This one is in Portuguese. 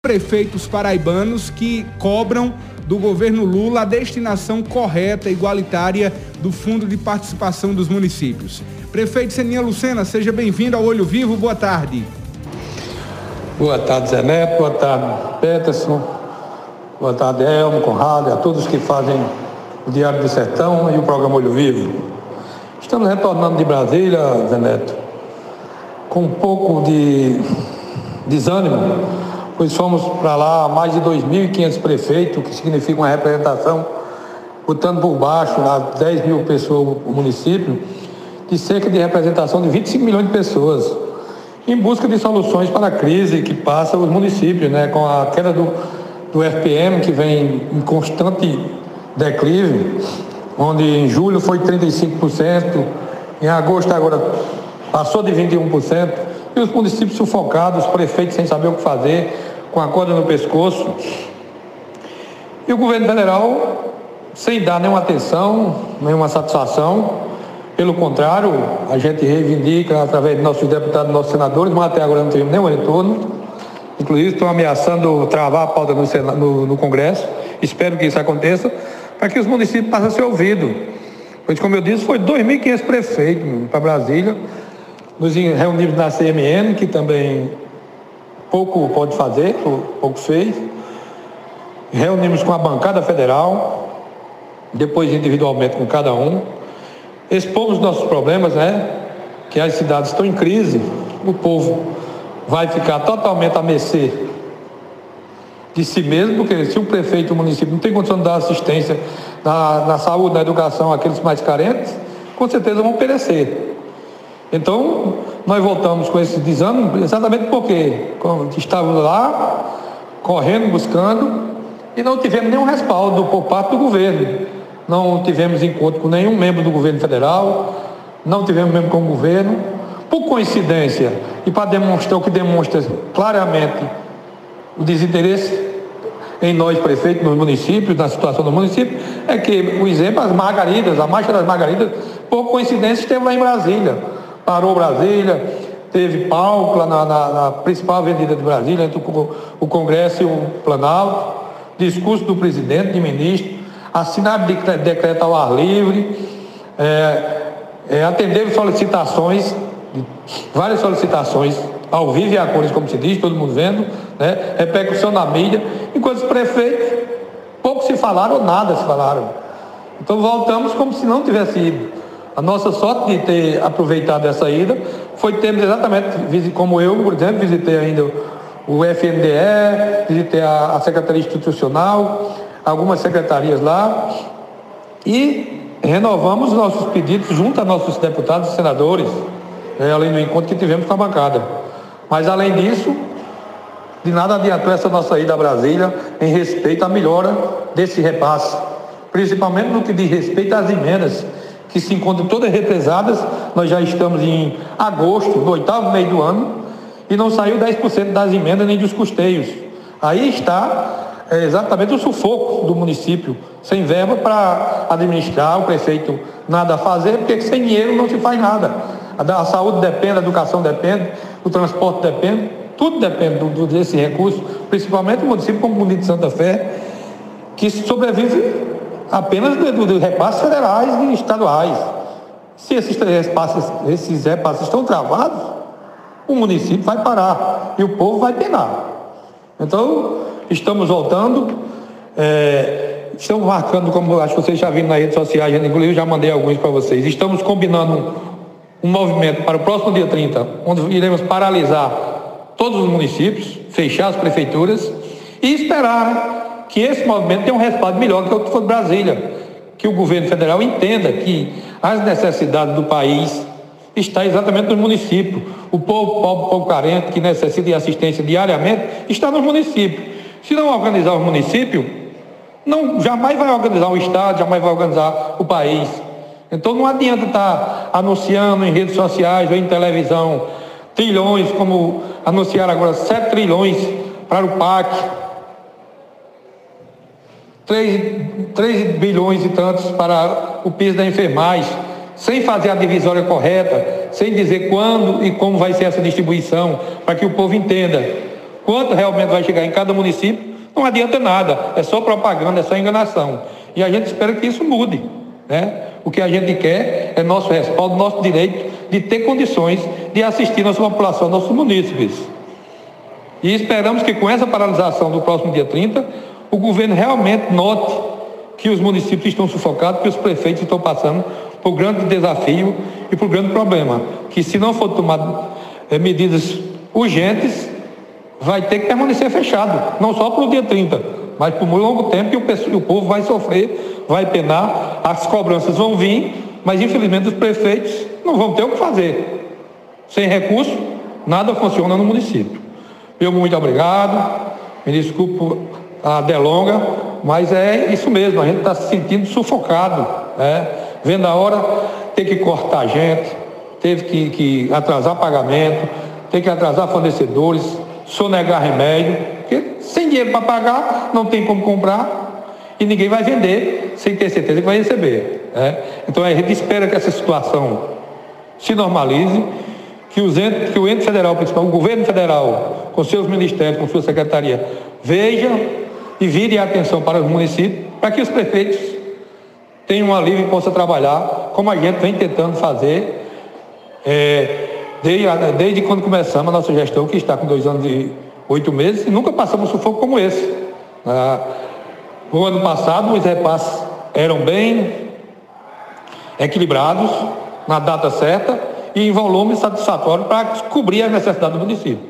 prefeitos paraibanos que cobram do governo Lula a destinação correta e igualitária do Fundo de Participação dos Municípios. Prefeito Seninha Lucena, seja bem-vindo ao Olho Vivo, boa tarde. Boa tarde, Zé Neto, boa tarde, Peterson, boa tarde, Elmo, Conrado, a todos que fazem o Diário do Sertão e o programa Olho Vivo. Estamos retornando de Brasília, Zé Neto, com um pouco de desânimo pois fomos para lá mais de 2.500 prefeitos, que significa uma representação, botando por baixo as 10 mil pessoas o município, de cerca de representação de 25 milhões de pessoas, em busca de soluções para a crise que passa os municípios, né, com a queda do, do FPM, que vem em constante declive, onde em julho foi 35%, em agosto agora passou de 21%, e os municípios sufocados, os prefeitos sem saber o que fazer, com a corda no pescoço. E o governo federal, sem dar nenhuma atenção, nenhuma satisfação, pelo contrário, a gente reivindica através de nossos deputados, nossos senadores, mas até agora não tivemos nenhum retorno. Inclusive, estão ameaçando travar a pauta no, no, no Congresso. Espero que isso aconteça, para que os municípios passem a ser ouvidos. Pois, como eu disse, foi 2.500 prefeitos para Brasília. Nos reunimos na CMN, que também pouco pode fazer, pouco fez. Reunimos com a bancada federal, depois individualmente com cada um. Expomos nossos problemas, né? Que as cidades estão em crise, o povo vai ficar totalmente a mercê de si mesmo, porque se o prefeito o município não tem condição de dar assistência na, na saúde, na educação àqueles mais carentes, com certeza vão perecer. Então, nós voltamos com esse desânimo exatamente porque estávamos lá, correndo, buscando, e não tivemos nenhum respaldo por parte do governo. Não tivemos encontro com nenhum membro do governo federal, não tivemos membro com o governo. Por coincidência, e para demonstrar o que demonstra claramente o desinteresse em nós, prefeitos, nos municípios, na situação do município, é que o exemplo, as margaridas, a marcha das margaridas, por coincidência, esteve lá em Brasília parou Brasília, teve palco na, na, na principal avenida de Brasília, entre o, o, Congresso e o Planalto, discurso do presidente, de ministro, assinado de decreto ao ar livre, é, é, solicitações, várias solicitações ao vivo e a cores, como se diz, todo mundo vendo, né? repercussão na mídia, enquanto os prefeitos pouco se falaram nada se falaram. Então voltamos como se não tivesse ido. A nossa sorte de ter aproveitado essa ida foi termos exatamente, como eu, por exemplo, visitei ainda o FNDE, visitei a, a Secretaria Institucional, algumas secretarias lá, e renovamos nossos pedidos junto a nossos deputados e senadores, né, além do encontro que tivemos com a bancada. Mas além disso, de nada adiantou essa nossa ida a Brasília em respeito à melhora desse repasse, principalmente no que diz respeito às emendas que se encontram todas represadas. Nós já estamos em agosto, do oitavo mês do ano, e não saiu 10% das emendas nem dos custeios. Aí está é, exatamente o sufoco do município, sem verba para administrar, o prefeito nada a fazer, porque sem dinheiro não se faz nada. A, saúde depende, a educação depende, o transporte depende, tudo depende do, desse recurso, principalmente o município como o município de Santa Fé, que sobrevive apenas dos do repasses federais e estaduais. Se esses repasses, esses repasses estão travados, o município vai parar e o povo vai penar. Então, estamos voltando, é, estamos marcando, como acho que vocês já viram nas redes sociais, inclusive já mandei alguns para vocês, estamos combinando um movimento para o próximo dia 30, onde iremos paralisar todos os municípios, fechar as prefeituras e esperar que esse movimento tenha um respaldo melhor que o que foi Brasília, que o governo federal entenda que as necessidades do país está exatamente nos municípios. O povo pobre, povo carente, que necessita de assistência diariamente, está nos municípios. Se não organizar o município, não, jamais vai organizar o Estado, jamais vai organizar o país. Então não adianta estar anunciando em redes sociais ou em televisão trilhões, como anunciaram agora 7 trilhões para o PAC, 3, 3 bilhões e tantos para o piso da enfermagem, sem fazer a divisória correta, sem dizer quando e como vai ser essa distribuição, para que o povo entenda. quanto realmente vai chegar em cada município, não adianta nada, é só propaganda, é só enganação. E a gente espera que isso mude. Né? O que a gente quer é nosso respaldo, nosso direito de ter condições de assistir nossa população, nossos munícipes. E esperamos que com essa paralisação do próximo dia 30, o governo realmente note que os municípios estão sufocados, que os prefeitos estão passando por grande desafio e por grande problema. Que se não for tomado é, medidas urgentes, vai ter que permanecer fechado, não só para o dia 30, mas por um longo tempo e o, povo vai sofrer, vai penar, as cobranças vão vir, mas infelizmente os prefeitos não vão ter o que fazer. Sem recurso, nada funciona no município. Meu muito obrigado, me desculpo a delonga, mas é isso mesmo, a gente está se sentindo sufocado, né? vendo a hora ter que cortar gente, teve que, que atrasar pagamento, ter que atrasar fornecedores, sonegar remédio, porque sem dinheiro para pagar, não tem como comprar e ninguém vai vender sem ter certeza que vai receber. Né? Então a gente espera que essa situação se normalize, que, os que o ente federal, principal, o governo federal, com seus ministérios, com sua secretaria, veja e vire a atenção para os municípios, para que os prefeitos tenham um alívio e possam trabalhar, como a gente vem tentando fazer. É, desde, desde quando começamos a nossa gestão, que está com dois anos e oito meses, e nunca passamos sufoco como esse. Ah, no ano passado, os repasses eram bem equilibrados, na data certa e em volume satisfatório para cobrir as necessidades do município.